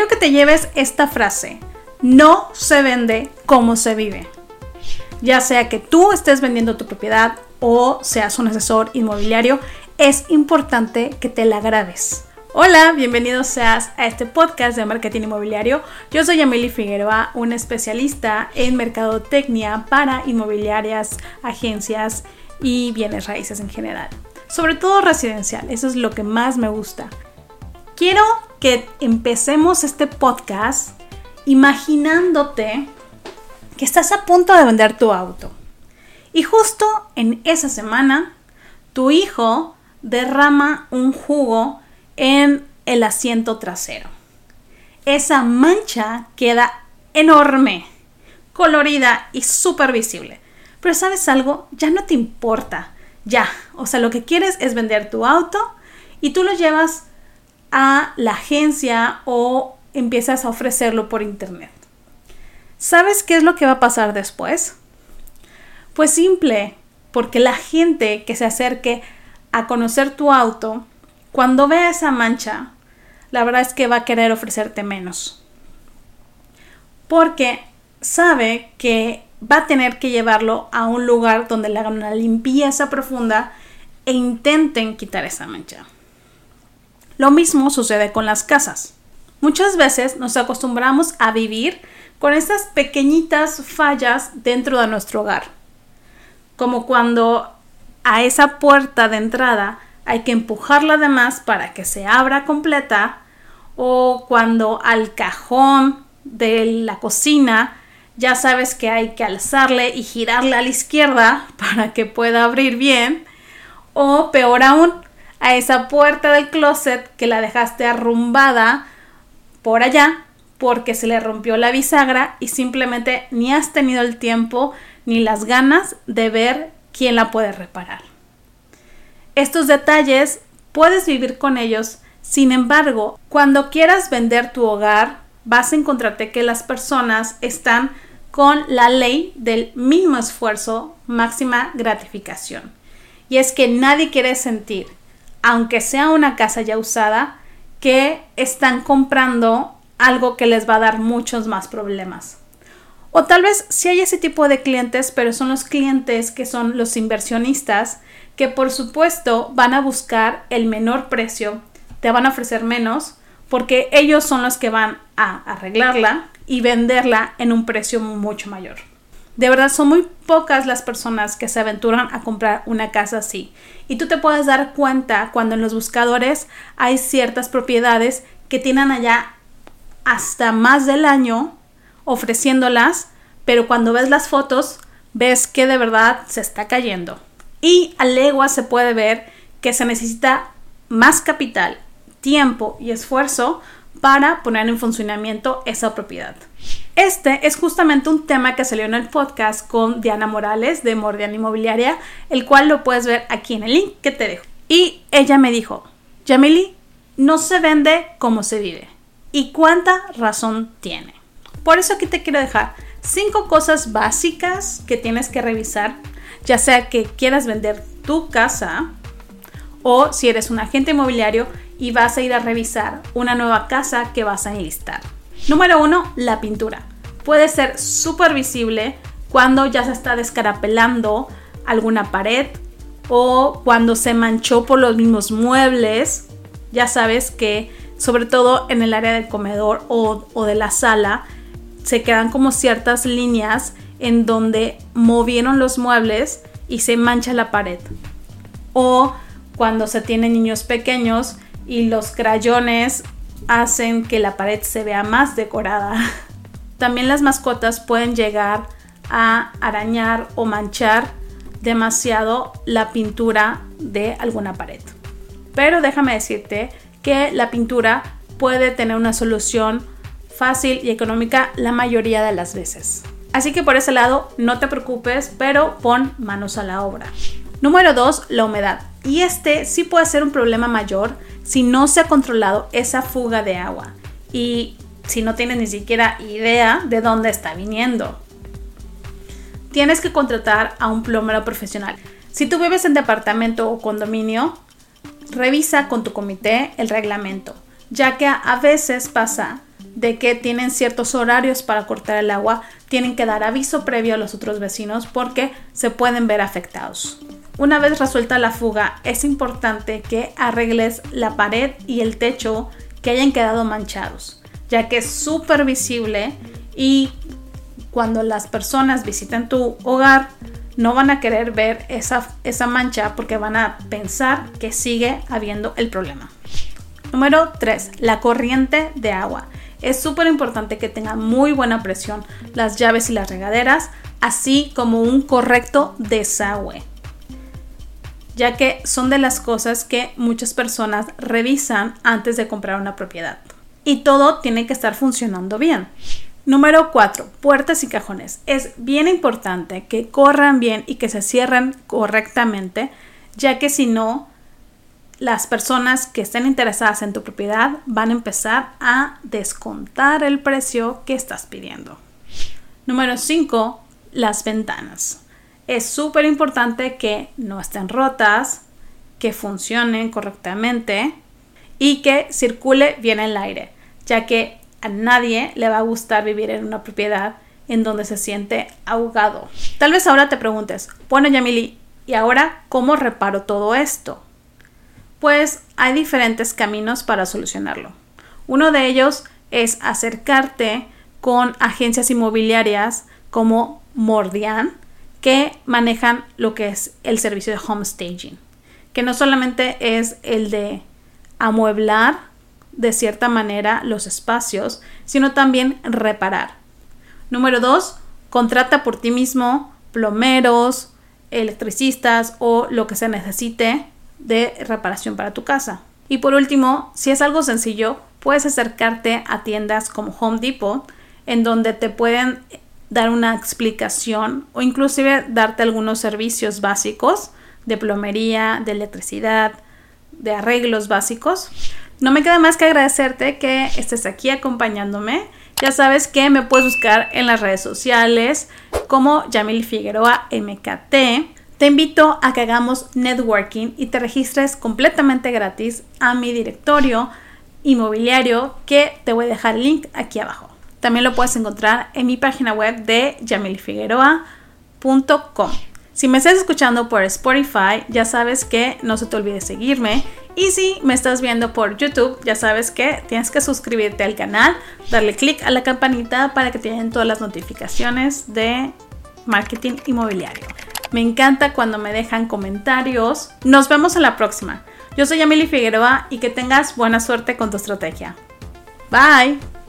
quiero que te lleves esta frase. No se vende como se vive. Ya sea que tú estés vendiendo tu propiedad o seas un asesor inmobiliario, es importante que te la grabes. Hola, bienvenido seas a este podcast de marketing inmobiliario. Yo soy Amelie Figueroa, una especialista en mercadotecnia para inmobiliarias, agencias y bienes raíces en general. Sobre todo residencial, eso es lo que más me gusta. Quiero que empecemos este podcast imaginándote que estás a punto de vender tu auto. Y justo en esa semana, tu hijo derrama un jugo en el asiento trasero. Esa mancha queda enorme, colorida y súper visible. Pero sabes algo, ya no te importa. Ya, o sea, lo que quieres es vender tu auto y tú lo llevas a la agencia o empiezas a ofrecerlo por internet. ¿Sabes qué es lo que va a pasar después? Pues simple, porque la gente que se acerque a conocer tu auto cuando vea esa mancha, la verdad es que va a querer ofrecerte menos. Porque sabe que va a tener que llevarlo a un lugar donde le hagan una limpieza profunda e intenten quitar esa mancha. Lo mismo sucede con las casas. Muchas veces nos acostumbramos a vivir con esas pequeñitas fallas dentro de nuestro hogar. Como cuando a esa puerta de entrada hay que empujarla de más para que se abra completa o cuando al cajón de la cocina ya sabes que hay que alzarle y girarle a la izquierda para que pueda abrir bien o peor aún a esa puerta del closet que la dejaste arrumbada por allá porque se le rompió la bisagra y simplemente ni has tenido el tiempo ni las ganas de ver quién la puede reparar. Estos detalles puedes vivir con ellos, sin embargo, cuando quieras vender tu hogar, vas a encontrarte que las personas están con la ley del mismo esfuerzo, máxima gratificación. Y es que nadie quiere sentir, aunque sea una casa ya usada, que están comprando algo que les va a dar muchos más problemas. O tal vez si hay ese tipo de clientes, pero son los clientes que son los inversionistas que por supuesto van a buscar el menor precio, te van a ofrecer menos, porque ellos son los que van a arreglarla y venderla en un precio mucho mayor. De verdad, son muy pocas las personas que se aventuran a comprar una casa así. Y tú te puedes dar cuenta cuando en los buscadores hay ciertas propiedades que tienen allá hasta más del año ofreciéndolas, pero cuando ves las fotos ves que de verdad se está cayendo y a legua se puede ver que se necesita más capital, tiempo y esfuerzo para poner en funcionamiento esa propiedad. Este es justamente un tema que salió en el podcast con Diana Morales de Mordiana Inmobiliaria, el cual lo puedes ver aquí en el link que te dejo. Y ella me dijo, Yamili, no se vende como se vive. ¿Y cuánta razón tiene? Por eso aquí te quiero dejar cinco cosas básicas que tienes que revisar ya sea que quieras vender tu casa o si eres un agente inmobiliario y vas a ir a revisar una nueva casa que vas a enlistar. Número uno, la pintura. Puede ser súper visible cuando ya se está descarapelando alguna pared o cuando se manchó por los mismos muebles. Ya sabes que sobre todo en el área del comedor o, o de la sala se quedan como ciertas líneas en donde movieron los muebles y se mancha la pared. O cuando se tienen niños pequeños y los crayones hacen que la pared se vea más decorada. También las mascotas pueden llegar a arañar o manchar demasiado la pintura de alguna pared. Pero déjame decirte que la pintura puede tener una solución fácil y económica la mayoría de las veces. Así que por ese lado no te preocupes, pero pon manos a la obra. Número 2, la humedad. Y este sí puede ser un problema mayor si no se ha controlado esa fuga de agua y si no tienes ni siquiera idea de dónde está viniendo. Tienes que contratar a un plomero profesional. Si tú vives en departamento o condominio, revisa con tu comité el reglamento, ya que a veces pasa de que tienen ciertos horarios para cortar el agua, tienen que dar aviso previo a los otros vecinos porque se pueden ver afectados. Una vez resuelta la fuga, es importante que arregles la pared y el techo que hayan quedado manchados, ya que es súper visible y cuando las personas visiten tu hogar no van a querer ver esa, esa mancha porque van a pensar que sigue habiendo el problema. Número 3. La corriente de agua. Es súper importante que tenga muy buena presión las llaves y las regaderas, así como un correcto desagüe, ya que son de las cosas que muchas personas revisan antes de comprar una propiedad. Y todo tiene que estar funcionando bien. Número 4. Puertas y cajones. Es bien importante que corran bien y que se cierren correctamente, ya que si no, las personas que estén interesadas en tu propiedad van a empezar a descontar el precio que estás pidiendo. Número 5. Las ventanas. Es súper importante que no estén rotas, que funcionen correctamente y que circule bien el aire, ya que a nadie le va a gustar vivir en una propiedad en donde se siente ahogado. Tal vez ahora te preguntes, bueno Yamili, ¿y ahora cómo reparo todo esto? Pues hay diferentes caminos para solucionarlo. Uno de ellos es acercarte con agencias inmobiliarias como Mordian, que manejan lo que es el servicio de home staging, que no solamente es el de amueblar de cierta manera los espacios, sino también reparar. Número dos, contrata por ti mismo plomeros, electricistas o lo que se necesite de reparación para tu casa. Y por último, si es algo sencillo, puedes acercarte a tiendas como Home Depot, en donde te pueden dar una explicación o inclusive darte algunos servicios básicos de plomería, de electricidad, de arreglos básicos. No me queda más que agradecerte que estés aquí acompañándome. Ya sabes que me puedes buscar en las redes sociales como Yamil Figueroa MKT. Te invito a que hagamos networking y te registres completamente gratis a mi directorio inmobiliario que te voy a dejar el link aquí abajo. También lo puedes encontrar en mi página web de yamilfigueroa.com. Si me estás escuchando por Spotify, ya sabes que no se te olvide seguirme. Y si me estás viendo por YouTube, ya sabes que tienes que suscribirte al canal, darle clic a la campanita para que te lleguen todas las notificaciones de marketing inmobiliario. Me encanta cuando me dejan comentarios. Nos vemos en la próxima. Yo soy Emily Figueroa y que tengas buena suerte con tu estrategia. Bye.